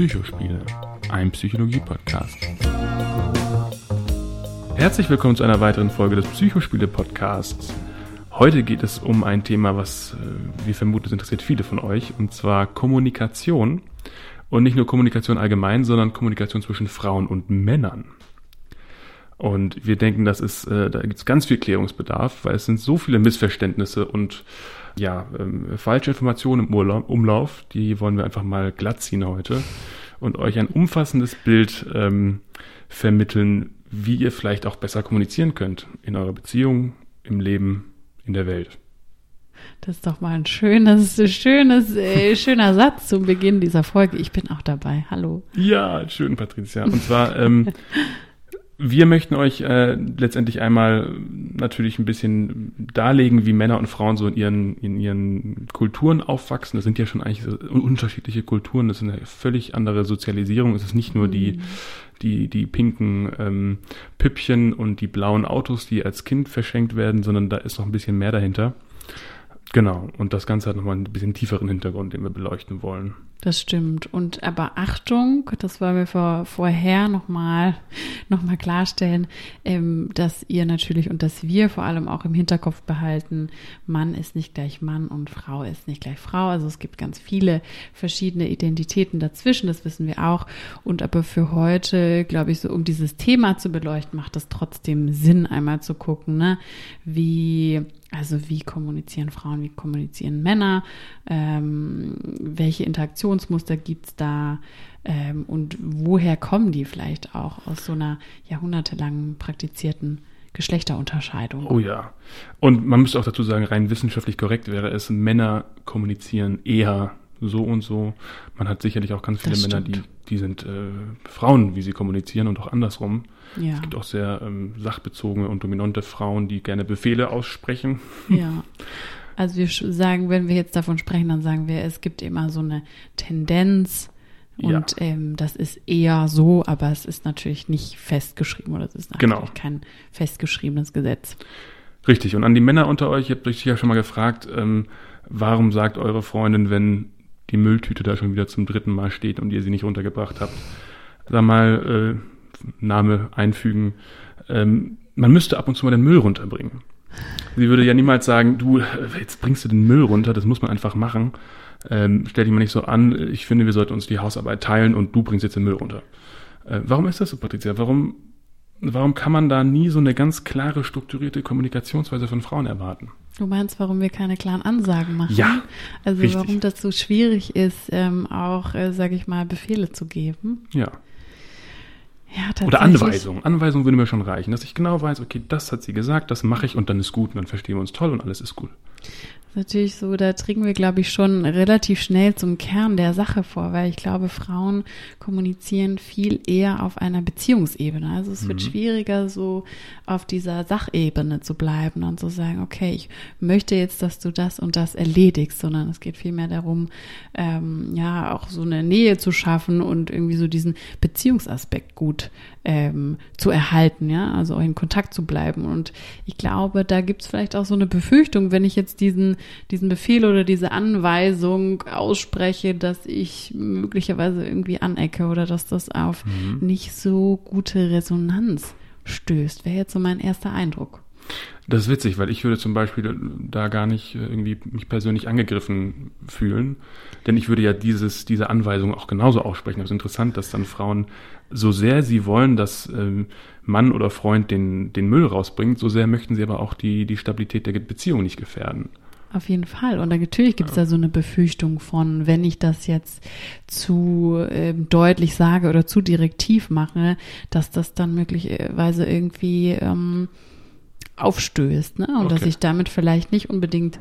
Psychospiele, ein Psychologie-Podcast. Herzlich willkommen zu einer weiteren Folge des Psychospiele-Podcasts. Heute geht es um ein Thema, was äh, wir vermuten, es interessiert viele von euch, und zwar Kommunikation. Und nicht nur Kommunikation allgemein, sondern Kommunikation zwischen Frauen und Männern. Und wir denken, das ist, äh, da gibt es ganz viel Klärungsbedarf, weil es sind so viele Missverständnisse und ja, ähm, falsche Informationen im Urlaub, Umlauf, die wollen wir einfach mal glatt ziehen heute und euch ein umfassendes Bild ähm, vermitteln, wie ihr vielleicht auch besser kommunizieren könnt in eurer Beziehung, im Leben, in der Welt. Das ist doch mal ein schönes, schönes, äh, schöner Satz zum Beginn dieser Folge. Ich bin auch dabei. Hallo. Ja, schön, Patricia. Und zwar ähm, Wir möchten euch äh, letztendlich einmal natürlich ein bisschen darlegen, wie Männer und Frauen so in ihren, in ihren Kulturen aufwachsen. Das sind ja schon eigentlich so unterschiedliche Kulturen, das ist eine völlig andere Sozialisierung. Es ist nicht nur die, mhm. die, die pinken ähm, Püppchen und die blauen Autos, die als Kind verschenkt werden, sondern da ist noch ein bisschen mehr dahinter. Genau, und das Ganze hat nochmal ein bisschen tieferen Hintergrund, den wir beleuchten wollen. Das stimmt. Und aber Achtung, das wollen wir vor, vorher nochmal noch mal klarstellen, ähm, dass ihr natürlich und dass wir vor allem auch im Hinterkopf behalten, Mann ist nicht gleich Mann und Frau ist nicht gleich Frau. Also es gibt ganz viele verschiedene Identitäten dazwischen, das wissen wir auch. Und aber für heute, glaube ich, so um dieses Thema zu beleuchten, macht es trotzdem Sinn, einmal zu gucken, ne, wie also wie kommunizieren Frauen, wie kommunizieren Männer, ähm, welche Interaktionsmuster gibt's da ähm, und woher kommen die vielleicht auch aus so einer jahrhundertelang praktizierten Geschlechterunterscheidung. Oh ja. Und man müsste auch dazu sagen, rein wissenschaftlich korrekt wäre es, Männer kommunizieren eher so und so. Man hat sicherlich auch ganz viele Männer, die, die sind äh, Frauen, wie sie kommunizieren und auch andersrum. Ja. Es gibt auch sehr ähm, sachbezogene und dominante Frauen, die gerne Befehle aussprechen. Ja. Also wir sagen, wenn wir jetzt davon sprechen, dann sagen wir, es gibt immer so eine Tendenz und ja. ähm, das ist eher so, aber es ist natürlich nicht festgeschrieben oder es ist natürlich genau. kein festgeschriebenes Gesetz. Richtig. Und an die Männer unter euch, ihr habt euch ja schon mal gefragt, ähm, warum sagt eure Freundin, wenn die Mülltüte da schon wieder zum dritten Mal steht und ihr sie nicht runtergebracht habt. Sag mal, äh, Name einfügen. Ähm, man müsste ab und zu mal den Müll runterbringen. Sie würde ja niemals sagen, du, jetzt bringst du den Müll runter, das muss man einfach machen. Ähm, stell dich mal nicht so an, ich finde, wir sollten uns die Hausarbeit teilen und du bringst jetzt den Müll runter. Äh, warum ist das so, Patricia? Warum, warum kann man da nie so eine ganz klare, strukturierte Kommunikationsweise von Frauen erwarten? Du meinst, warum wir keine klaren Ansagen machen? Ja. Also richtig. warum das so schwierig ist, ähm, auch, äh, sage ich mal, Befehle zu geben. Ja. Ja, tatsächlich. Oder Anweisungen. Anweisungen würde mir schon reichen, dass ich genau weiß, okay, das hat sie gesagt, das mache ich und dann ist gut und dann verstehen wir uns toll und alles ist gut natürlich so, da dringen wir, glaube ich, schon relativ schnell zum Kern der Sache vor, weil ich glaube, Frauen kommunizieren viel eher auf einer Beziehungsebene. Also es mhm. wird schwieriger, so auf dieser Sachebene zu bleiben und zu sagen, okay, ich möchte jetzt, dass du das und das erledigst, sondern es geht vielmehr darum, ähm, ja, auch so eine Nähe zu schaffen und irgendwie so diesen Beziehungsaspekt gut ähm, zu erhalten, ja, also auch in Kontakt zu bleiben. Und ich glaube, da gibt es vielleicht auch so eine Befürchtung, wenn ich jetzt diesen, diesen Befehl oder diese Anweisung ausspreche, dass ich möglicherweise irgendwie anecke oder dass das auf mhm. nicht so gute Resonanz stößt. Wäre jetzt so mein erster Eindruck. Das ist witzig, weil ich würde zum Beispiel da gar nicht irgendwie mich persönlich angegriffen fühlen, denn ich würde ja dieses, diese Anweisung auch genauso aussprechen. Es ist interessant, dass dann Frauen, so sehr sie wollen, dass ähm, Mann oder Freund den, den Müll rausbringt, so sehr möchten sie aber auch die, die Stabilität der Beziehung nicht gefährden. Auf jeden Fall. Und natürlich gibt es ja. da so eine Befürchtung von, wenn ich das jetzt zu äh, deutlich sage oder zu direktiv mache, dass das dann möglicherweise irgendwie ähm, aufstößt, ne? Und okay. dass ich damit vielleicht nicht unbedingt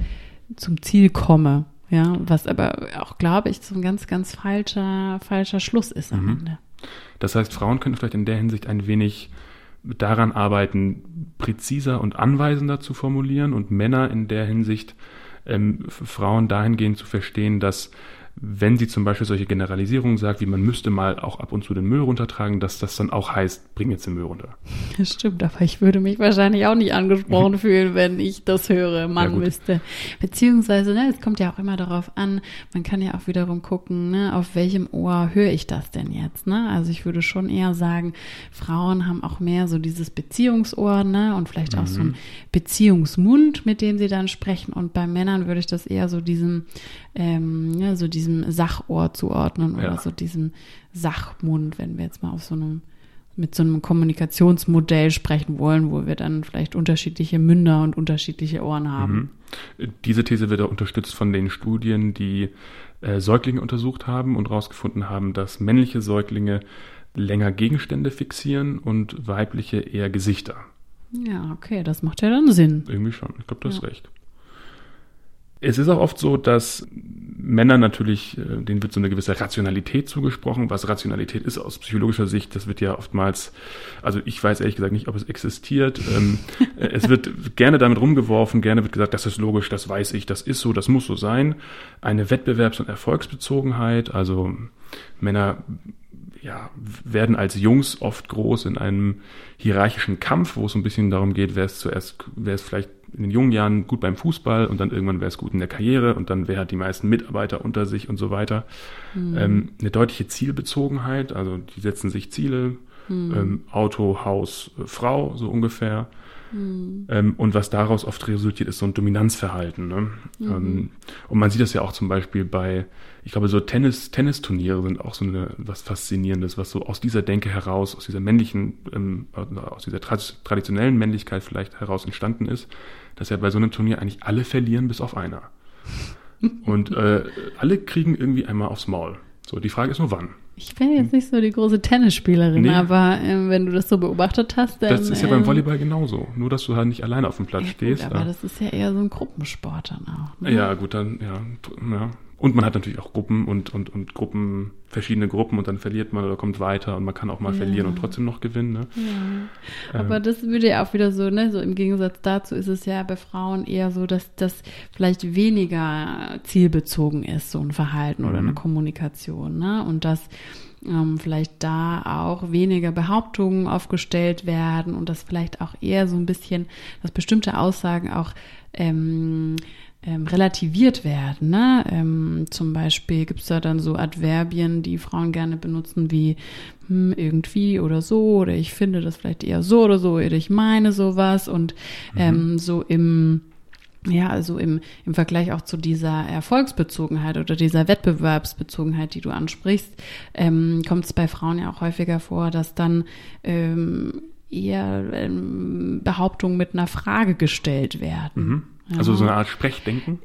zum Ziel komme. Ja, was aber auch, glaube ich, so ein ganz, ganz falscher, falscher Schluss ist am mhm. Ende. Das heißt, Frauen können vielleicht in der Hinsicht ein wenig daran arbeiten, präziser und anweisender zu formulieren und Männer in der Hinsicht ähm, Frauen dahingehend zu verstehen, dass wenn sie zum Beispiel solche Generalisierungen sagt, wie man müsste mal auch ab und zu den Müll runtertragen, dass das dann auch heißt, bring jetzt den Müll runter. Das stimmt, aber ich würde mich wahrscheinlich auch nicht angesprochen fühlen, wenn ich das höre, man ja, müsste. Beziehungsweise, ne, es kommt ja auch immer darauf an, man kann ja auch wiederum gucken, ne, auf welchem Ohr höre ich das denn jetzt, ne? Also ich würde schon eher sagen, Frauen haben auch mehr so dieses Beziehungsohr, ne, und vielleicht auch mhm. so ein Beziehungsmund, mit dem sie dann sprechen. Und bei Männern würde ich das eher so diesem, ähm, ja, so diesem diesem Sachohr zuordnen oder ja. so diesem Sachmund, wenn wir jetzt mal auf so einem mit so einem Kommunikationsmodell sprechen wollen, wo wir dann vielleicht unterschiedliche Münder und unterschiedliche Ohren haben. Mhm. Diese These wird auch unterstützt von den Studien, die äh, Säuglinge untersucht haben und herausgefunden haben, dass männliche Säuglinge länger Gegenstände fixieren und weibliche eher Gesichter. Ja, okay, das macht ja dann Sinn. Irgendwie schon. Ich glaube, du hast recht. Es ist auch oft so, dass Männer natürlich, äh, denen wird so eine gewisse Rationalität zugesprochen. Was Rationalität ist aus psychologischer Sicht, das wird ja oftmals, also ich weiß ehrlich gesagt nicht, ob es existiert. Ähm, äh, es wird gerne damit rumgeworfen, gerne wird gesagt, das ist logisch, das weiß ich, das ist so, das muss so sein. Eine Wettbewerbs- und Erfolgsbezogenheit, also Männer ja, werden als Jungs oft groß in einem hierarchischen Kampf, wo es ein bisschen darum geht, wer ist zuerst, wer ist vielleicht in den jungen Jahren gut beim Fußball und dann irgendwann wäre es gut in der Karriere und dann wer hat die meisten Mitarbeiter unter sich und so weiter. Mhm. Ähm, eine deutliche Zielbezogenheit, also die setzen sich Ziele, mhm. ähm, Auto, Haus, äh, Frau, so ungefähr. Mhm. Ähm, und was daraus oft resultiert, ist so ein Dominanzverhalten. Ne? Mhm. Ähm, und man sieht das ja auch zum Beispiel bei, ich glaube, so Tennis, Tennisturniere sind auch so eine, was Faszinierendes, was so aus dieser Denke heraus, aus dieser männlichen, ähm, aus dieser tra traditionellen Männlichkeit vielleicht heraus entstanden ist, dass ja bei so einem Turnier eigentlich alle verlieren, bis auf einer. Und äh, alle kriegen irgendwie einmal aufs Maul. So, die Frage ist nur wann. Ich bin jetzt nicht so die große Tennisspielerin, nee. aber äh, wenn du das so beobachtet hast, dann. Das ist ja beim ähm, Volleyball genauso. Nur, dass du halt nicht alleine auf dem Platz ja, stehst. Gut, aber ja. das ist ja eher so ein Gruppensport dann auch. Ne? Ja, gut, dann, ja, ja. Und man hat natürlich auch Gruppen und, und, und Gruppen, verschiedene Gruppen und dann verliert man oder kommt weiter und man kann auch mal ja. verlieren und trotzdem noch gewinnen. Ne? Ja. Aber ähm. das würde ja auch wieder so, ne, so im Gegensatz dazu ist es ja bei Frauen eher so, dass das vielleicht weniger zielbezogen ist, so ein Verhalten mhm. oder eine Kommunikation, ne? Und dass ähm, vielleicht da auch weniger Behauptungen aufgestellt werden und dass vielleicht auch eher so ein bisschen, dass bestimmte Aussagen auch ähm, ähm, relativiert werden. Ne? Ähm, zum Beispiel gibt es da dann so Adverbien, die Frauen gerne benutzen, wie hm, irgendwie oder so, oder ich finde das vielleicht eher so oder so, oder ich meine sowas. Und mhm. ähm, so im ja, also im, im Vergleich auch zu dieser Erfolgsbezogenheit oder dieser Wettbewerbsbezogenheit, die du ansprichst, ähm, kommt es bei Frauen ja auch häufiger vor, dass dann ähm, eher ähm, Behauptungen mit einer Frage gestellt werden. Mhm. Also so eine Art Sprechdenken?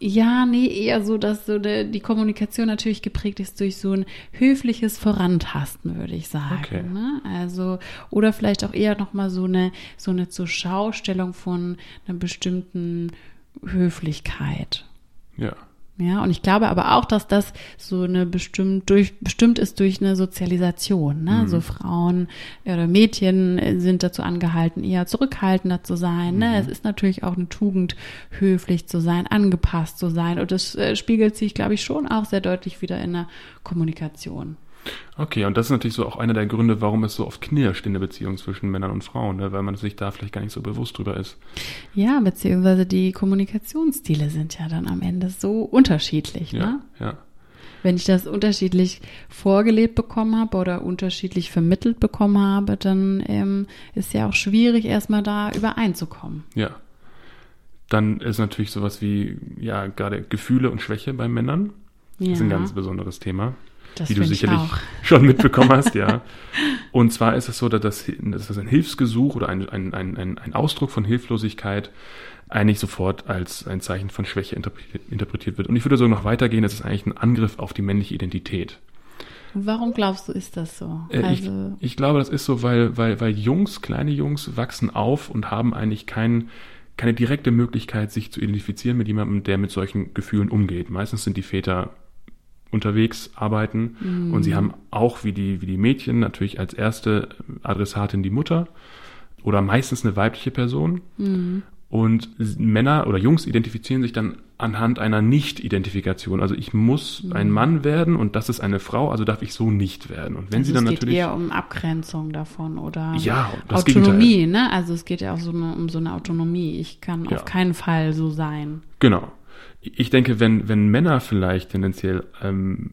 Ja, nee, eher so, dass so de, die Kommunikation natürlich geprägt ist durch so ein höfliches Vorantasten, würde ich sagen. Okay. Ne? Also, oder vielleicht auch eher nochmal so eine, so eine Zurschaustellung von einer bestimmten Höflichkeit. Ja. Ja, und ich glaube aber auch, dass das so eine bestimmt durch bestimmt ist durch eine Sozialisation. Ne? Mhm. So Frauen oder Mädchen sind dazu angehalten, eher zurückhaltender zu sein. Ne? Mhm. Es ist natürlich auch eine Tugend, höflich zu sein, angepasst zu sein. Und das äh, spiegelt sich, glaube ich, schon auch sehr deutlich wieder in der Kommunikation. Okay, und das ist natürlich so auch einer der Gründe, warum es so oft knirscht in der Beziehung zwischen Männern und Frauen, ne? weil man sich da vielleicht gar nicht so bewusst drüber ist. Ja, beziehungsweise die Kommunikationsstile sind ja dann am Ende so unterschiedlich. Ja, ne? ja. Wenn ich das unterschiedlich vorgelebt bekommen habe oder unterschiedlich vermittelt bekommen habe, dann ähm, ist ja auch schwierig, erstmal da übereinzukommen. Ja. Dann ist natürlich sowas wie, ja, gerade Gefühle und Schwäche bei Männern. Das ja. ist ein ganz besonderes Thema. Das wie du sicherlich schon mitbekommen hast, ja. Und zwar ist es so, dass das, dass das ein Hilfsgesuch oder ein, ein, ein, ein Ausdruck von Hilflosigkeit eigentlich sofort als ein Zeichen von Schwäche interpretiert wird. Und ich würde sogar noch weitergehen, es ist eigentlich ein Angriff auf die männliche Identität. Warum glaubst du, ist das so? Äh, also ich, ich, glaube, das ist so, weil, weil, weil Jungs, kleine Jungs wachsen auf und haben eigentlich kein, keine direkte Möglichkeit, sich zu identifizieren mit jemandem, der mit solchen Gefühlen umgeht. Meistens sind die Väter unterwegs arbeiten. Mhm. Und sie haben auch wie die, wie die Mädchen natürlich als erste Adressatin die Mutter oder meistens eine weibliche Person. Mhm. Und Männer oder Jungs identifizieren sich dann anhand einer Nicht-Identifikation. Also ich muss mhm. ein Mann werden und das ist eine Frau, also darf ich so nicht werden. Und wenn also sie dann es geht natürlich eher um Abgrenzung davon oder ja, Autonomie, ne? Also es geht ja auch so eine, um so eine Autonomie. Ich kann ja. auf keinen Fall so sein. Genau. Ich denke, wenn wenn Männer vielleicht tendenziell ähm,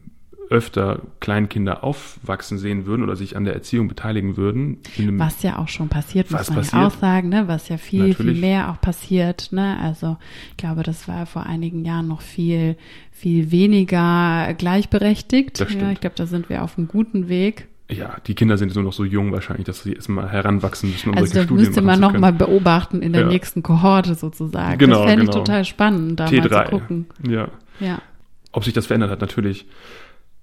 öfter Kleinkinder aufwachsen sehen würden oder sich an der Erziehung beteiligen würden. was ja auch schon passiert, muss man passiert? ja auch sagen, ne? was ja viel, Natürlich. viel mehr auch passiert. Ne? Also ich glaube, das war vor einigen Jahren noch viel, viel weniger gleichberechtigt. Ja, ich glaube, da sind wir auf einem guten Weg. Ja, die Kinder sind so noch so jung wahrscheinlich, dass sie erstmal heranwachsen müssen, um also solche Studien müsste man noch mal beobachten in der ja. nächsten Kohorte sozusagen. Genau, das fände genau. ich total spannend, da T3. mal zu gucken. Ja. ja. Ob sich das verändert hat, natürlich.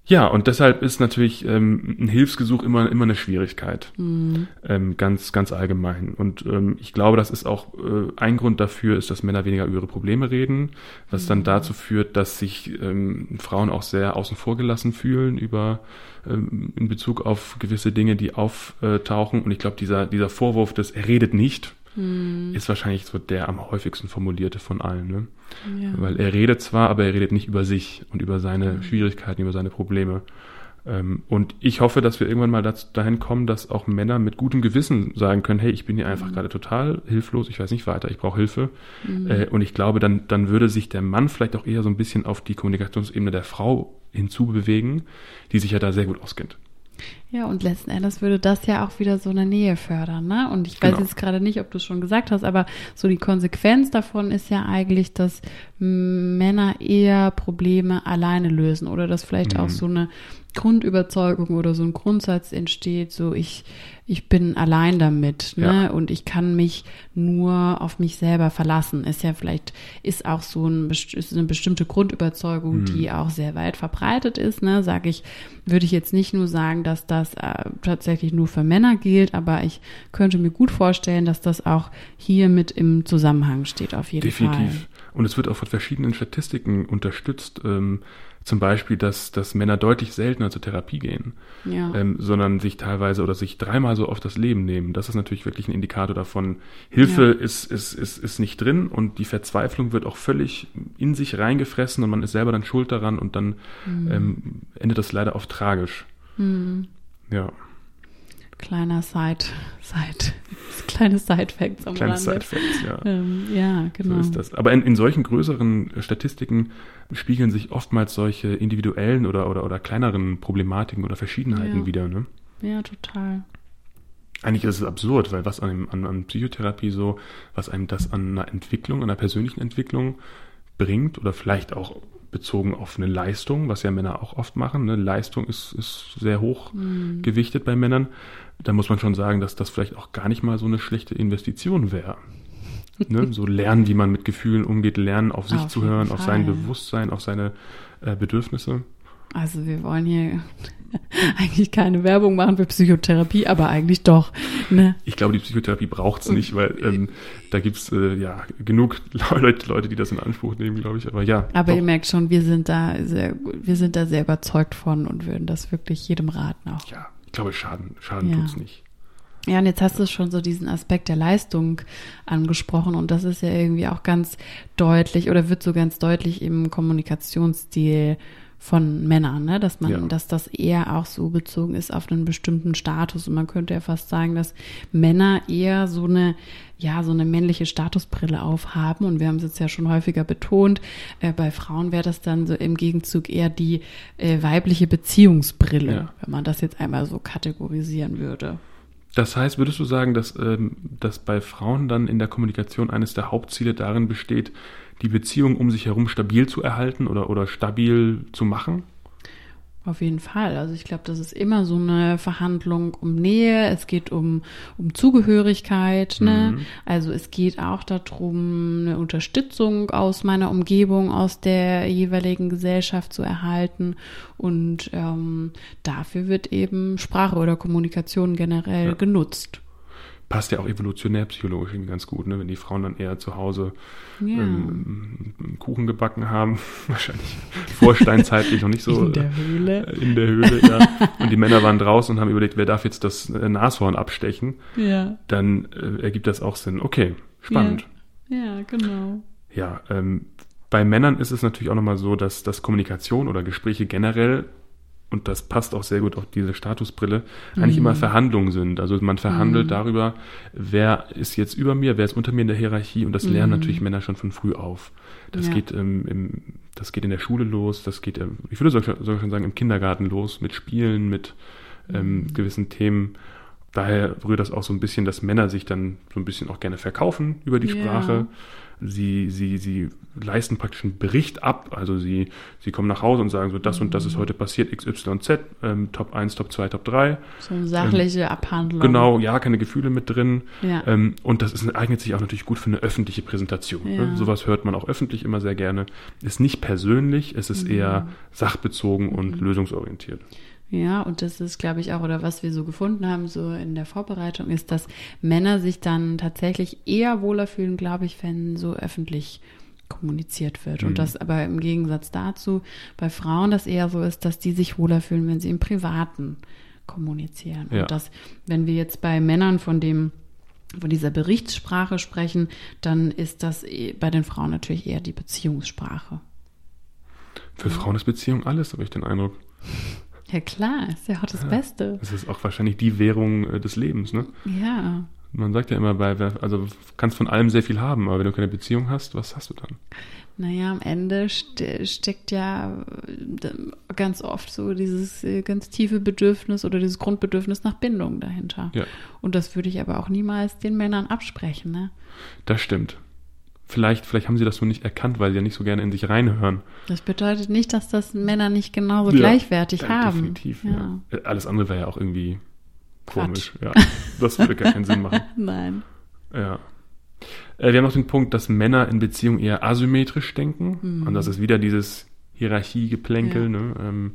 Ja, und deshalb ist natürlich ähm, ein Hilfsgesuch immer immer eine Schwierigkeit, mhm. ähm, ganz ganz allgemein. Und ähm, ich glaube, das ist auch äh, ein Grund dafür, ist, dass Männer weniger über ihre Probleme reden, was mhm. dann dazu führt, dass sich ähm, Frauen auch sehr außen vor gelassen fühlen über ähm, in Bezug auf gewisse Dinge, die auftauchen. Und ich glaube, dieser dieser Vorwurf, dass er redet nicht, hm. ist wahrscheinlich so der am häufigsten formulierte von allen. Ne? Ja. Weil er redet zwar, aber er redet nicht über sich und über seine hm. Schwierigkeiten, über seine Probleme. Ähm, und ich hoffe, dass wir irgendwann mal dahin kommen, dass auch Männer mit gutem Gewissen sagen können, hey, ich bin hier einfach mhm. gerade total hilflos, ich weiß nicht weiter, ich brauche Hilfe. Mhm. Und ich glaube, dann, dann würde sich der Mann vielleicht auch eher so ein bisschen auf die Kommunikationsebene der Frau hinzubewegen, die sich ja da sehr gut auskennt. Ja, und letzten Endes würde das ja auch wieder so eine Nähe fördern, ne? Und ich weiß genau. jetzt gerade nicht, ob du es schon gesagt hast, aber so die Konsequenz davon ist ja eigentlich, dass Männer eher Probleme alleine lösen oder dass vielleicht mhm. auch so eine Grundüberzeugung oder so ein Grundsatz entsteht, so ich, ich bin allein damit, ne? Ja. Und ich kann mich nur auf mich selber verlassen. Ist ja vielleicht, ist auch so ein, ist eine bestimmte Grundüberzeugung, mhm. die auch sehr weit verbreitet ist, ne? Sage ich, würde ich jetzt nicht nur sagen, dass das äh, tatsächlich nur für Männer gilt, aber ich könnte mir gut vorstellen, dass das auch hier mit im Zusammenhang steht, auf jeden Definitiv. Fall. Definitiv. Und es wird auch von verschiedenen Statistiken unterstützt. Ähm, zum Beispiel, dass, dass Männer deutlich seltener zur Therapie gehen, ja. ähm, sondern sich teilweise oder sich dreimal so oft das Leben nehmen. Das ist natürlich wirklich ein Indikator davon. Hilfe ja. ist, ist, ist, ist nicht drin und die Verzweiflung wird auch völlig in sich reingefressen und man ist selber dann schuld daran und dann mhm. ähm, endet das leider oft tragisch. Mhm. Ja. Kleiner Side, Side, kleine Side-Facts am Kleine Side-Facts, ja. Ähm, ja, genau. So ist das. Aber in, in solchen größeren Statistiken spiegeln sich oftmals solche individuellen oder, oder, oder kleineren Problematiken oder Verschiedenheiten ja. wieder, ne? Ja, total. Eigentlich ist es absurd, weil was an, an, an Psychotherapie so, was einem das an einer Entwicklung, an einer persönlichen Entwicklung bringt oder vielleicht auch bezogen auf eine Leistung, was ja Männer auch oft machen. Ne? Leistung ist, ist sehr hoch mhm. gewichtet bei Männern da muss man schon sagen, dass das vielleicht auch gar nicht mal so eine schlechte Investition wäre. ne? So lernen, wie man mit Gefühlen umgeht, lernen, auf sich auf zu hören, Fall. auf sein Bewusstsein, auf seine äh, Bedürfnisse. Also wir wollen hier eigentlich keine Werbung machen für Psychotherapie, aber eigentlich doch. Ne? Ich glaube, die Psychotherapie braucht es nicht, weil ähm, da gibt's äh, ja genug Leute, Leute, die das in Anspruch nehmen, glaube ich. Aber ja. Aber doch. ihr merkt schon, wir sind da sehr, wir sind da sehr überzeugt von und würden das wirklich jedem raten auch. Ja, ich glaube, Schaden, Schaden ja. tut's nicht. Ja, und jetzt hast du schon so diesen Aspekt der Leistung angesprochen und das ist ja irgendwie auch ganz deutlich oder wird so ganz deutlich im Kommunikationsstil von Männern, ne? dass man, ja. dass das eher auch so bezogen ist auf einen bestimmten Status. Und man könnte ja fast sagen, dass Männer eher so eine, ja, so eine männliche Statusbrille aufhaben. Und wir haben es jetzt ja schon häufiger betont. Äh, bei Frauen wäre das dann so im Gegenzug eher die äh, weibliche Beziehungsbrille, ja. wenn man das jetzt einmal so kategorisieren würde. Das heißt, würdest du sagen, dass, ähm, dass bei Frauen dann in der Kommunikation eines der Hauptziele darin besteht, die Beziehung um sich herum stabil zu erhalten oder, oder stabil zu machen? Auf jeden Fall. Also ich glaube, das ist immer so eine Verhandlung um Nähe. Es geht um, um Zugehörigkeit. Ne? Mhm. Also es geht auch darum, eine Unterstützung aus meiner Umgebung, aus der jeweiligen Gesellschaft zu erhalten. Und ähm, dafür wird eben Sprache oder Kommunikation generell ja. genutzt passt ja auch evolutionär psychologisch irgendwie ganz gut, ne? wenn die Frauen dann eher zu Hause ja. ähm, Kuchen gebacken haben, wahrscheinlich vorsteinzeitlich noch nicht so. In der Höhle. Äh, in der Höhle, ja. Und die Männer waren draußen und haben überlegt, wer darf jetzt das äh, Nashorn abstechen. Ja. Dann äh, ergibt das auch Sinn. Okay, spannend. Ja, ja genau. Ja, ähm, Bei Männern ist es natürlich auch nochmal so, dass, dass Kommunikation oder Gespräche generell und das passt auch sehr gut auf diese Statusbrille, eigentlich Mhm. immer Verhandlungen sind. Also man verhandelt Mhm. darüber, wer ist jetzt über mir, wer ist unter mir in der Hierarchie und das lernen Mhm. natürlich Männer schon von früh auf. Das Ja. geht ähm, im, das geht in der Schule los, das geht, ähm, ich würde sogar sogar schon sagen, im Kindergarten los, mit Spielen, mit ähm, Mhm. gewissen Themen. Daher rührt das auch so ein bisschen, dass Männer sich dann so ein bisschen auch gerne verkaufen über die Ja. Sprache. Sie, sie, sie leisten praktisch einen Bericht ab. Also sie, sie kommen nach Hause und sagen so, das und das ist Mhm. heute passiert, XYZ, ähm, Top 1, Top 2, Top 3. So eine sachliche Abhandlung. Genau, ja, keine Gefühle mit drin. Ja. Ähm, und das ist, eignet sich auch natürlich gut für eine öffentliche Präsentation. Ja. Ne? Sowas hört man auch öffentlich immer sehr gerne. Ist nicht persönlich, es ist Mhm. eher sachbezogen und Mhm. lösungsorientiert. Ja, und das ist, glaube ich, auch, oder was wir so gefunden haben, so in der Vorbereitung, ist, dass Männer sich dann tatsächlich eher wohler fühlen, glaube ich, wenn so öffentlich kommuniziert wird. Mhm. Und das aber im Gegensatz dazu bei Frauen das eher so ist, dass die sich wohler fühlen, wenn sie im Privaten kommunizieren. Ja. Und dass, wenn wir jetzt bei Männern von dem von dieser Berichtssprache sprechen, dann ist das eh- bei den Frauen natürlich eher die Beziehungssprache. Für Frauen ist Beziehung alles, habe ich den Eindruck. Ja klar, ist ja auch das Ja. Beste. Es ist auch wahrscheinlich die Währung äh, des Lebens, ne? Ja. Man sagt ja immer, bei, also kannst von allem sehr viel haben, aber wenn du keine Beziehung hast, was hast du dann? Naja, am Ende ste steckt ja äh, ganz oft so dieses äh, ganz tiefe Bedürfnis oder dieses Grundbedürfnis nach Bindung dahinter. Ja. Und das würde ich aber auch niemals den Männern absprechen, ne? Das stimmt. Vielleicht, vielleicht haben sie das so nicht erkannt, weil sie ja nicht so gerne in sich reinhören. Das bedeutet nicht, dass das Männer nicht genauso Ja, gleichwertig Ja, haben. Definitiv, ja. Äh, Alles andere wäre ja auch irgendwie komisch. Quatsch. Ja, das würde gar keinen Sinn machen. Nein. Ja. Äh, wir haben noch den Punkt, dass Männer in Beziehungen eher asymmetrisch denken. Mhm. Und das ist wieder dieses Hierarchiegeplänkel, Ja. ne? ähm,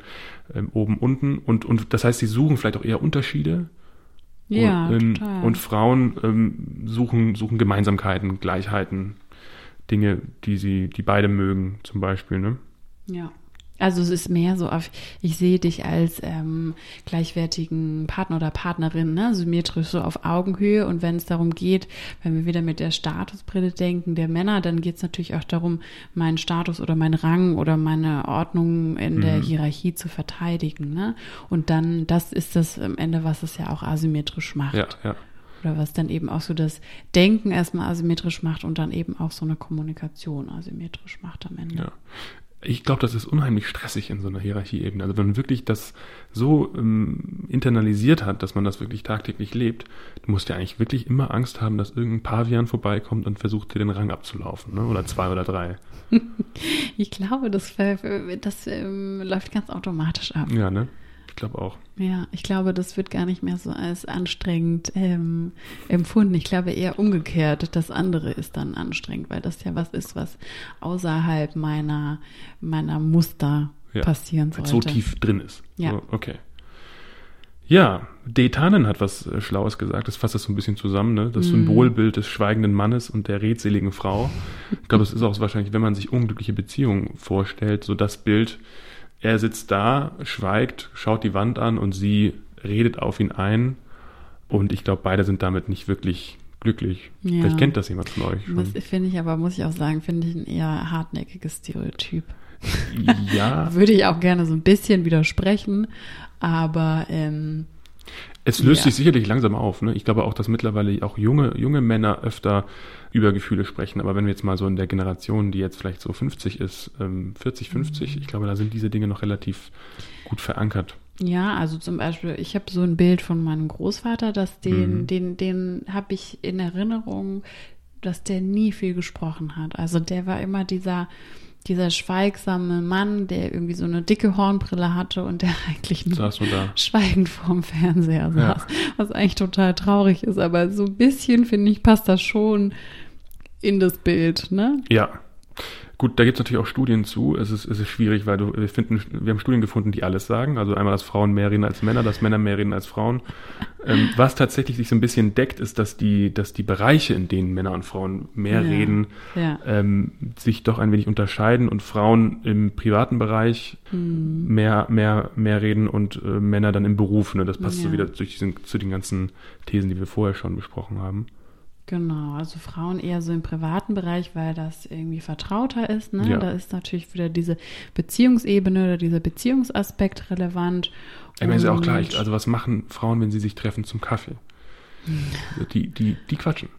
ähm, oben, unten. Und, und das heißt, sie suchen vielleicht auch eher Unterschiede. Ja, und, ähm, total. und Frauen ähm, suchen, suchen Gemeinsamkeiten, Gleichheiten, Dinge, die sie, die beide mögen, zum Beispiel, ne? Ja. Also es ist mehr so auf, ich sehe dich als ähm, gleichwertigen Partner oder Partnerin, ne, symmetrisch so auf Augenhöhe. Und wenn es darum geht, wenn wir wieder mit der Statusbrille denken der Männer, dann geht es natürlich auch darum, meinen Status oder meinen Rang oder meine Ordnung in der Mhm. Hierarchie zu verteidigen. Ne? Und dann, das ist das am Ende, was es ja auch asymmetrisch macht. Ja, ja. Oder was dann eben auch so das Denken erstmal asymmetrisch macht und dann eben auch so eine Kommunikation asymmetrisch macht am Ende. Ja. Ich glaube, das ist unheimlich stressig in so einer Hierarchieebene. Also wenn man wirklich das so ähm, internalisiert hat, dass man das wirklich tagtäglich lebt, du musst ja eigentlich wirklich immer Angst haben, dass irgendein Pavian vorbeikommt und versucht dir den Rang abzulaufen, ne? Oder zwei oder drei. Ich glaube, das, das ähm, läuft ganz automatisch ab. Ja, ne? Ich glaube auch. Ja, ich glaube, das wird gar nicht mehr so als anstrengend ähm, empfunden. Ich glaube eher umgekehrt. Das andere ist dann anstrengend, weil das ja was ist, was außerhalb meiner, meiner Muster Ja, passieren sollte. so tief drin ist. Ja. So, okay. Ja, Detanen hat was äh, Schlaues gesagt. Das fasst das so ein bisschen zusammen, ne? Das Mhm. Symbolbild des schweigenden Mannes und der redseligen Frau. Ich glaube, das ist auch wahrscheinlich, wenn man sich unglückliche Beziehungen vorstellt, so das Bild, er sitzt da, schweigt, schaut die Wand an und sie redet auf ihn ein. Und ich glaube, beide sind damit nicht wirklich glücklich. Ja. Vielleicht kennt das jemand von euch schon. Das finde ich aber, muss ich auch sagen, finde ich ein eher hartnäckiges Stereotyp. ja, Würde ich auch gerne so ein bisschen widersprechen, aber ähm, Es löst Ja. sich sicherlich langsam auf. Ne? Ich glaube auch, dass mittlerweile auch junge, junge Männer öfter über Gefühle sprechen. Aber wenn wir jetzt mal so in der Generation, die jetzt vielleicht so 50 ist, ähm, 40, 50, ich glaube, da sind diese Dinge noch relativ gut verankert. Ja, also zum Beispiel, ich habe so ein Bild von meinem Großvater, dass den, Mhm. den, den habe ich in Erinnerung, dass der nie viel gesprochen hat. Also der war immer dieser, dieser schweigsame Mann, der irgendwie so eine dicke Hornbrille hatte und der eigentlich nur schweigend vorm Fernseher Ja. saß, was eigentlich total traurig ist. Aber so ein bisschen, finde ich, passt das schon in das Bild, ne? Ja. Gut, da gibt es natürlich auch Studien zu. Es ist, es ist schwierig, weil du, wir finden, wir haben Studien gefunden, die alles sagen. Also einmal, dass Frauen mehr reden als Männer, dass Männer mehr reden als Frauen. Ähm, was tatsächlich sich so ein bisschen deckt, ist, dass die, dass die Bereiche, in denen Männer und Frauen mehr Ja. reden, Ja. ähm, sich doch ein wenig unterscheiden und Frauen im privaten Bereich Hm. mehr, mehr, mehr reden und äh, Männer dann im Beruf. Ne? Das passt so Ja. wieder durch diesen, zu den ganzen Thesen, die wir vorher schon besprochen haben. Genau, also Frauen eher so im privaten Bereich, weil das irgendwie vertrauter ist. Ne? Ja. Da ist natürlich wieder diese Beziehungsebene oder dieser Beziehungsaspekt relevant. Ich meine, ist ja auch klar, also was machen Frauen, wenn sie sich treffen zum Kaffee? Die, die, die quatschen,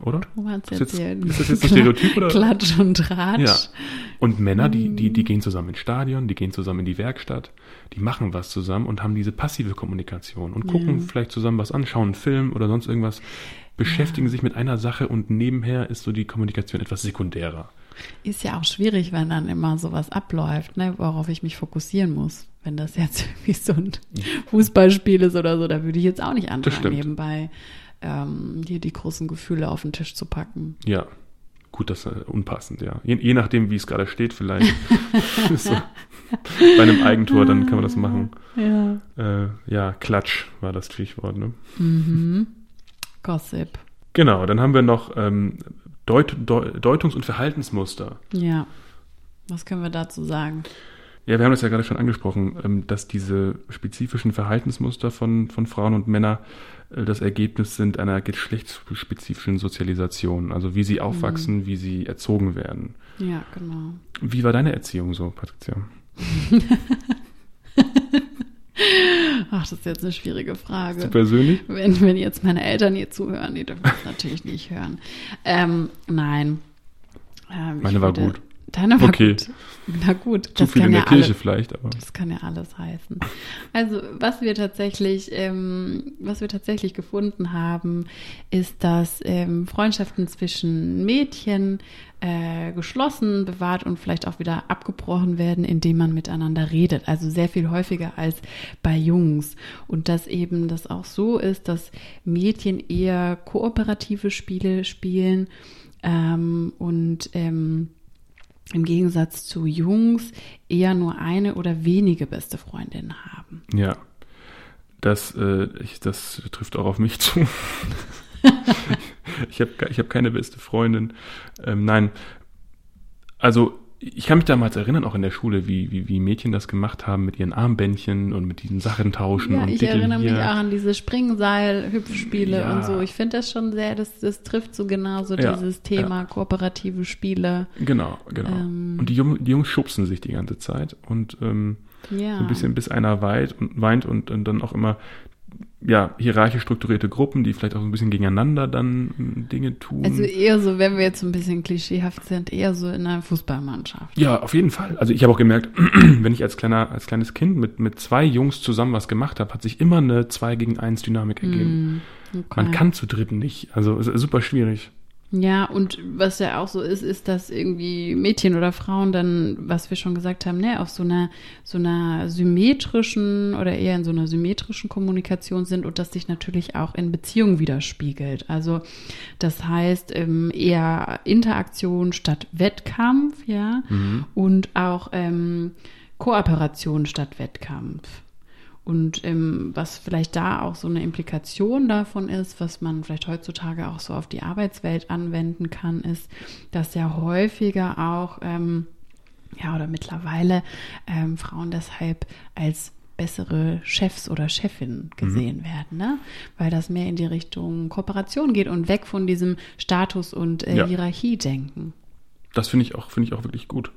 oder? Du Ist jetzt ist das jetzt ein Stereotyp, oder? Klatsch und Tratsch. Ja. Und Männer, die, die, die gehen zusammen ins Stadion, die gehen zusammen in die Werkstatt, die machen was zusammen und haben diese passive Kommunikation und gucken Ja. vielleicht zusammen was an, schauen einen Film oder sonst irgendwas, beschäftigen sich mit einer Sache und nebenher ist so die Kommunikation etwas sekundärer. Ist ja auch schwierig, wenn dann immer sowas abläuft, ne, worauf ich mich fokussieren muss. Wenn das jetzt irgendwie so ein Fußballspiel ist oder so, da würde ich jetzt auch nicht anfangen, nebenbei ähm, hier die großen Gefühle auf den Tisch zu packen. Ja, gut, das ist äh, unpassend, ja. Je, je nachdem, wie es gerade steht, vielleicht. So. Bei einem Eigentor, dann kann man das machen. Ja. Äh, ja, Klatsch war das Stichwort, ne? Mhm. Gossip. Genau, dann haben wir noch ähm, Deut Deut Deutungs- und Verhaltensmuster. Ja. Was können wir dazu sagen? Ja, wir haben das ja gerade schon angesprochen, ähm, dass diese spezifischen Verhaltensmuster von, von Frauen und Männern äh, das Ergebnis sind einer geschlechtsspezifischen Sozialisation, also wie sie aufwachsen, wie sie erzogen werden. Ja, genau. Wie war deine Erziehung so, Patricia? Ach, das ist jetzt eine schwierige Frage. Du persönlich? Wenn, wenn jetzt meine Eltern hier zuhören, die dürfen das natürlich nicht hören. Ähm, nein. Ähm, Meine war würde- gut. Deine war Okay. gut. Na gut, Zu das viel kann in ja der Kirche alle, vielleicht, aber. das kann ja alles heißen. Also was wir tatsächlich, ähm, was wir tatsächlich gefunden haben, ist, dass ähm, Freundschaften zwischen Mädchen äh, geschlossen, bewahrt und vielleicht auch wieder abgebrochen werden, indem man miteinander redet. Also sehr viel häufiger als bei Jungs. Und dass eben das auch so ist, dass Mädchen eher kooperative Spiele spielen ähm, und ähm, im Gegensatz zu Jungs eher nur eine oder wenige beste Freundinnen haben. Ja. Das, äh, ich, das trifft auch auf mich zu. ich habe ich hab keine beste Freundin. Ähm, nein. Also, ich kann mich damals erinnern, auch in der Schule, wie, wie, wie Mädchen das gemacht haben mit ihren Armbändchen und mit diesen Sachen tauschen Ja, und ich erinnere mich hier. auch an diese Springseil-Hüpfspiele Ja. und so. Ich finde das schon sehr, das, das trifft so genau so Ja, dieses Thema kooperative Spiele. Genau, genau. Ähm. und die, Jung, die Jungs schubsen sich die ganze Zeit und ähm, Ja. so ein bisschen bis einer weint und weint und, und dann auch immer ja, hierarchisch strukturierte Gruppen, die vielleicht auch so ein bisschen gegeneinander dann ähm, Dinge tun. Also eher so, wenn wir jetzt so ein bisschen klischeehaft sind, eher so in einer Fußballmannschaft. Ja, auf jeden Fall. Also ich habe auch gemerkt, wenn ich als kleiner, als kleines Kind mit, mit zwei Jungs zusammen was gemacht habe, hat sich immer eine 2 gegen 1 Dynamik ergeben. Hm, okay. Man kann zu dritt nicht. Also es ist super schwierig. Ja, und was ja auch so ist, ist, dass irgendwie Mädchen oder Frauen dann, was wir schon gesagt haben, ne, auf so einer, so einer symmetrischen oder eher in so einer symmetrischen Kommunikation sind und das sich natürlich auch in Beziehungen widerspiegelt. Also das heißt ähm, eher Interaktion statt Wettkampf, ja, und auch ähm, Kooperation statt Wettkampf. Und ähm, was vielleicht da auch so eine Implikation davon ist, was man vielleicht heutzutage auch so auf die Arbeitswelt anwenden kann, ist, dass ja häufiger auch, ähm, ja, oder mittlerweile ähm, Frauen deshalb als bessere Chefs oder Chefinnen gesehen werden, ne? Weil das mehr in die Richtung Kooperation geht und weg von diesem Status- und äh, Ja. Hierarchie-Denken. Das finde ich auch, finde ich auch wirklich gut.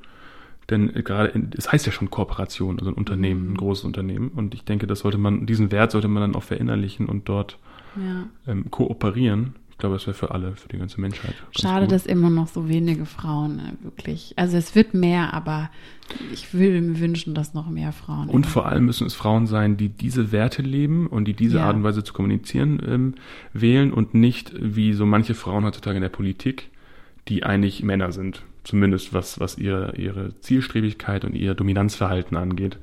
Denn äh, gerade, in, es heißt ja schon Kooperation, also ein Unternehmen, ein großes Unternehmen. Und ich denke, das sollte man, diesen Wert sollte man dann auch verinnerlichen und dort Ja. ähm, kooperieren. Ich glaube, das wäre für alle, für die ganze Menschheit. Schade, gut. dass immer noch so wenige Frauen äh, wirklich. Also es wird mehr, aber ich würde mir wünschen, dass noch mehr Frauen. Und vor allem müssen es Frauen sein, die diese Werte leben und die diese Ja. Art und Weise zu kommunizieren ähm, wählen und nicht wie so manche Frauen heutzutage in der Politik, die eigentlich Männer sind. Zumindest was, was ihre, ihre Zielstrebigkeit und ihr Dominanzverhalten angeht.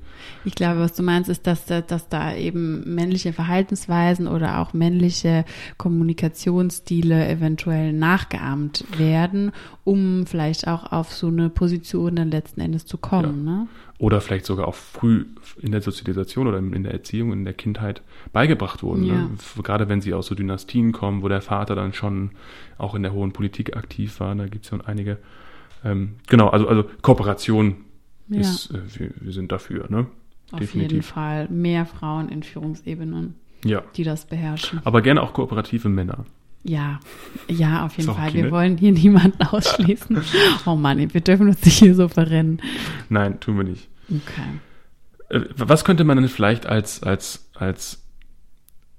Ich glaube, was du meinst, ist, dass, da- dass da eben männliche Verhaltensweisen oder auch männliche Kommunikationsstile eventuell nachgeahmt werden, um vielleicht auch auf so eine Position dann letzten Endes zu kommen. Ne? Oder vielleicht sogar auch früh in der Sozialisation oder in der Erziehung, in der Kindheit beigebracht wurden. Ja. Ne? Gerade wenn sie aus so Dynastien kommen, wo der Vater dann schon auch in der hohen Politik aktiv war, da gibt es ja einige. Ähm, genau, also, also Kooperation Ja. ist, äh, wir, wir sind dafür, ne? Auf jeden Fall mehr Frauen in Führungsebenen, Ja. die das beherrschen. Aber gerne auch kooperative Männer. Ja, ja, auf jeden Fall. okay, wir ne? wollen hier niemanden ausschließen. oh Mann, wir dürfen uns nicht hier so verrennen. Nein, tun wir nicht. Okay. Äh, Was könnte man denn vielleicht als, als, als,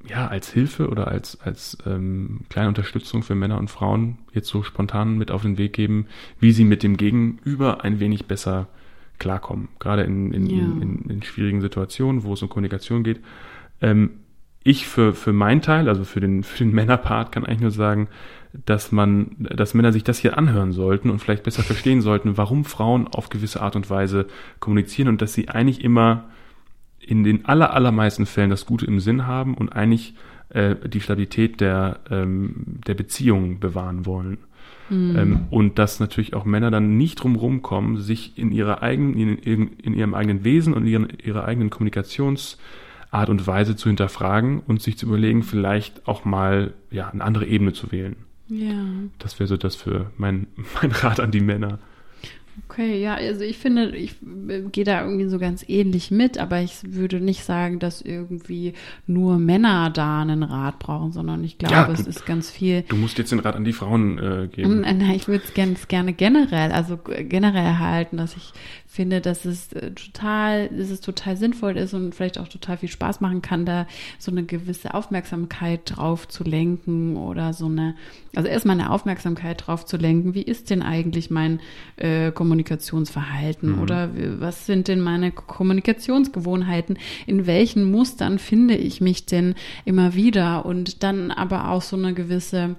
ja, als Hilfe oder als, als ähm, kleine Unterstützung für Männer und Frauen jetzt so spontan mit auf den Weg geben, wie sie mit dem Gegenüber ein wenig besser klarkommen? Gerade in, in, Ja. in, in, schwierigen Situationen, wo es um Kommunikation geht. Ähm, ich für, für meinen Teil, also für den, für den Männerpart, kann eigentlich nur sagen, dass man, dass Männer sich das hier anhören sollten und vielleicht besser verstehen sollten, warum Frauen auf gewisse Art und Weise kommunizieren und dass sie eigentlich immer in den aller, allermeisten Fällen das Gute im Sinn haben und eigentlich äh, die Stabilität der, ähm, der Beziehung bewahren wollen. Ähm, und dass natürlich auch Männer dann nicht drum rumkommen, sich in ihrer eigenen, in, in, in ihrem eigenen Wesen und ihren, ihrer eigenen Kommunikationsart und Weise zu hinterfragen und sich zu überlegen, vielleicht auch mal ja, eine andere Ebene zu wählen. Ja. Das wäre so das für mein, mein Rat an die Männer. Okay, ja, also ich finde, ich äh, gehe da irgendwie so ganz ähnlich mit, aber ich würde nicht sagen, dass irgendwie nur Männer da einen Rat brauchen, sondern ich glaube, Ja, es ist ganz viel. Du musst jetzt den Rat an die Frauen äh, geben. Mm, Nein, ich würde es ganz gerne generell, also generell halten, dass ich finde, dass es äh, total, dass es total sinnvoll ist und vielleicht auch total viel Spaß machen kann, da so eine gewisse Aufmerksamkeit drauf zu lenken oder so eine, also erstmal eine Aufmerksamkeit drauf zu lenken, wie ist denn eigentlich mein äh, Kommunikationsverhalten oder wie- was sind denn meine Kommunikationsgewohnheiten, in welchen Mustern finde ich mich denn immer wieder? Und dann aber auch so eine gewisse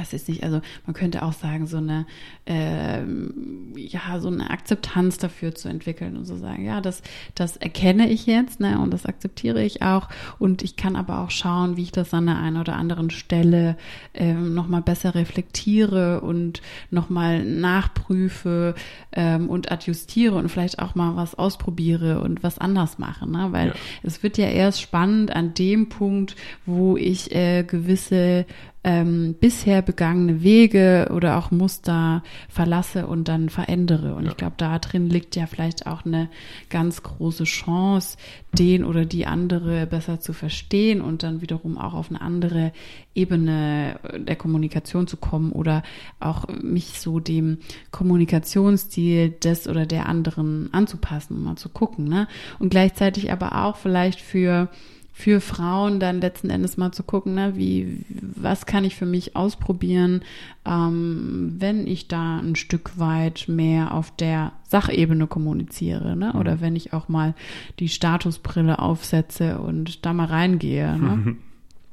es ist nicht, also man könnte auch sagen, so eine, ähm, ja, so eine Akzeptanz dafür zu entwickeln und so sagen, ja, das, das erkenne ich jetzt, ne, und das akzeptiere ich auch. Und ich kann aber auch schauen, wie ich das an der einen oder anderen Stelle ähm, nochmal besser reflektiere und nochmal nachprüfe ähm, und adjustiere und vielleicht auch mal was ausprobiere und was anders mache, ne, weil Ja. es wird ja erst spannend an dem Punkt, wo ich äh, gewisse ähm, bisher begangene Wege oder auch Muster verlasse und dann verändere. Und Ja. ich glaube, da drin liegt ja vielleicht auch eine ganz große Chance, den oder die andere besser zu verstehen und dann wiederum auch auf eine andere Ebene der Kommunikation zu kommen oder auch mich so dem Kommunikationsstil des oder der anderen anzupassen, um mal zu gucken. Ne? Und gleichzeitig aber auch vielleicht für für Frauen dann letzten Endes mal zu gucken, ne, wie, was kann ich für mich ausprobieren, ähm, wenn ich da ein Stück weit mehr auf der Sachebene kommuniziere, ne, oder wenn ich auch mal die Statusbrille aufsetze und da mal reingehe, ne.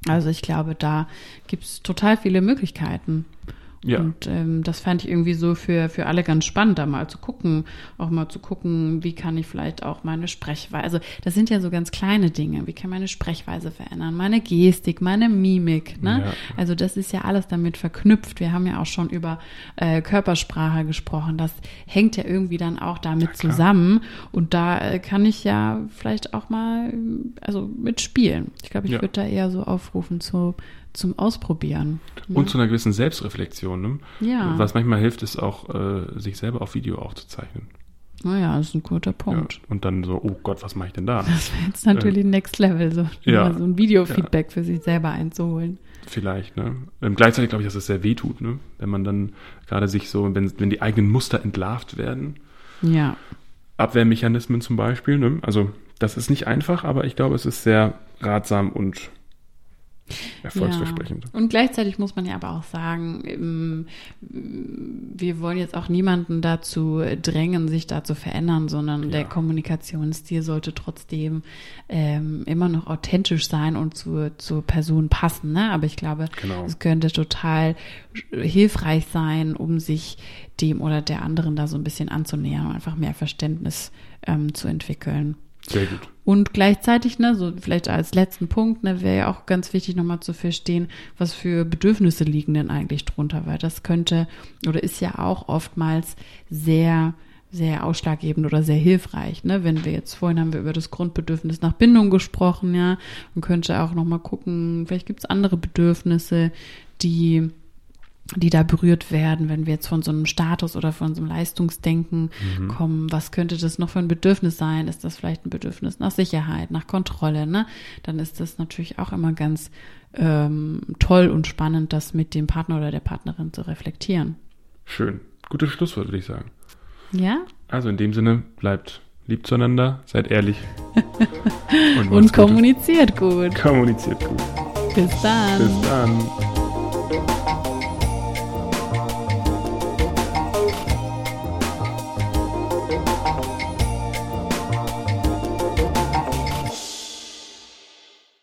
Also ich glaube, da gibt's total viele Möglichkeiten. Ja. Und ähm, das fand ich irgendwie so für, für alle ganz spannend, da mal zu gucken, auch mal zu gucken, wie kann ich vielleicht auch meine Sprechweise, also das sind ja so ganz kleine Dinge, wie kann meine Sprechweise verändern, meine Gestik, meine Mimik, ne? Ja. Also das ist ja alles damit verknüpft. Wir haben ja auch schon über äh, Körpersprache gesprochen. Das hängt ja irgendwie dann auch damit klar. zusammen. Und da äh, kann ich ja vielleicht auch mal, also mitspielen. Ich glaube, ich Ja. würde da eher so aufrufen zu, zum Ausprobieren. Und zu einer gewissen Selbstreflexion. Ne? Ja. Was manchmal hilft, ist auch, äh, sich selber auf Video aufzuzeichnen. Naja, das ist ein guter Punkt. Ja. Und dann so, oh Gott, was mache ich denn da? Das wäre jetzt natürlich Next Level, so, Ja. so ein Videofeedback für sich selber einzuholen. Vielleicht, ne? Ähm, gleichzeitig glaube ich, dass es sehr weh tut, ne? Wenn man dann gerade sich so, wenn, wenn die eigenen Muster entlarvt werden, Ja. Abwehrmechanismen zum Beispiel, ne? Also, das ist nicht einfach, aber ich glaube, es ist sehr ratsam und erfolgsversprechend. Ja. Und gleichzeitig muss man ja aber auch sagen, ähm, wir wollen jetzt auch niemanden dazu drängen, sich da zu verändern, sondern der Ja. Kommunikationsstil sollte trotzdem ähm, immer noch authentisch sein und zur, zur Person passen. Ne? Aber ich glaube, Genau. es könnte total hilfreich sein, um sich dem oder der anderen da so ein bisschen anzunähern und einfach mehr Verständnis ähm, zu entwickeln. Sehr gut. Und gleichzeitig, ne, so vielleicht als letzten Punkt, ne, wäre ja auch ganz wichtig nochmal zu verstehen, was für Bedürfnisse liegen denn eigentlich drunter, weil das könnte oder ist ja auch oftmals sehr sehr ausschlaggebend oder sehr hilfreich, ne? Wenn wir jetzt vorhin haben wir über das Grundbedürfnis nach Bindung gesprochen, ja, man könnte auch noch mal gucken, vielleicht gibt es andere Bedürfnisse, die die da berührt werden, wenn wir jetzt von so einem Status oder von so einem Leistungsdenken mhm. kommen. Was könnte das noch für ein Bedürfnis sein? Ist das vielleicht ein Bedürfnis nach Sicherheit, nach Kontrolle? Ne? Dann ist das natürlich auch immer ganz ähm, toll und spannend, das mit dem Partner oder der Partnerin zu reflektieren. Schön. Gutes Schlusswort, würde ich sagen. Ja? Also in dem Sinne, bleibt lieb zueinander, seid ehrlich. und, und kommuniziert gut. Kommuniziert gut. Bis dann. Bis dann.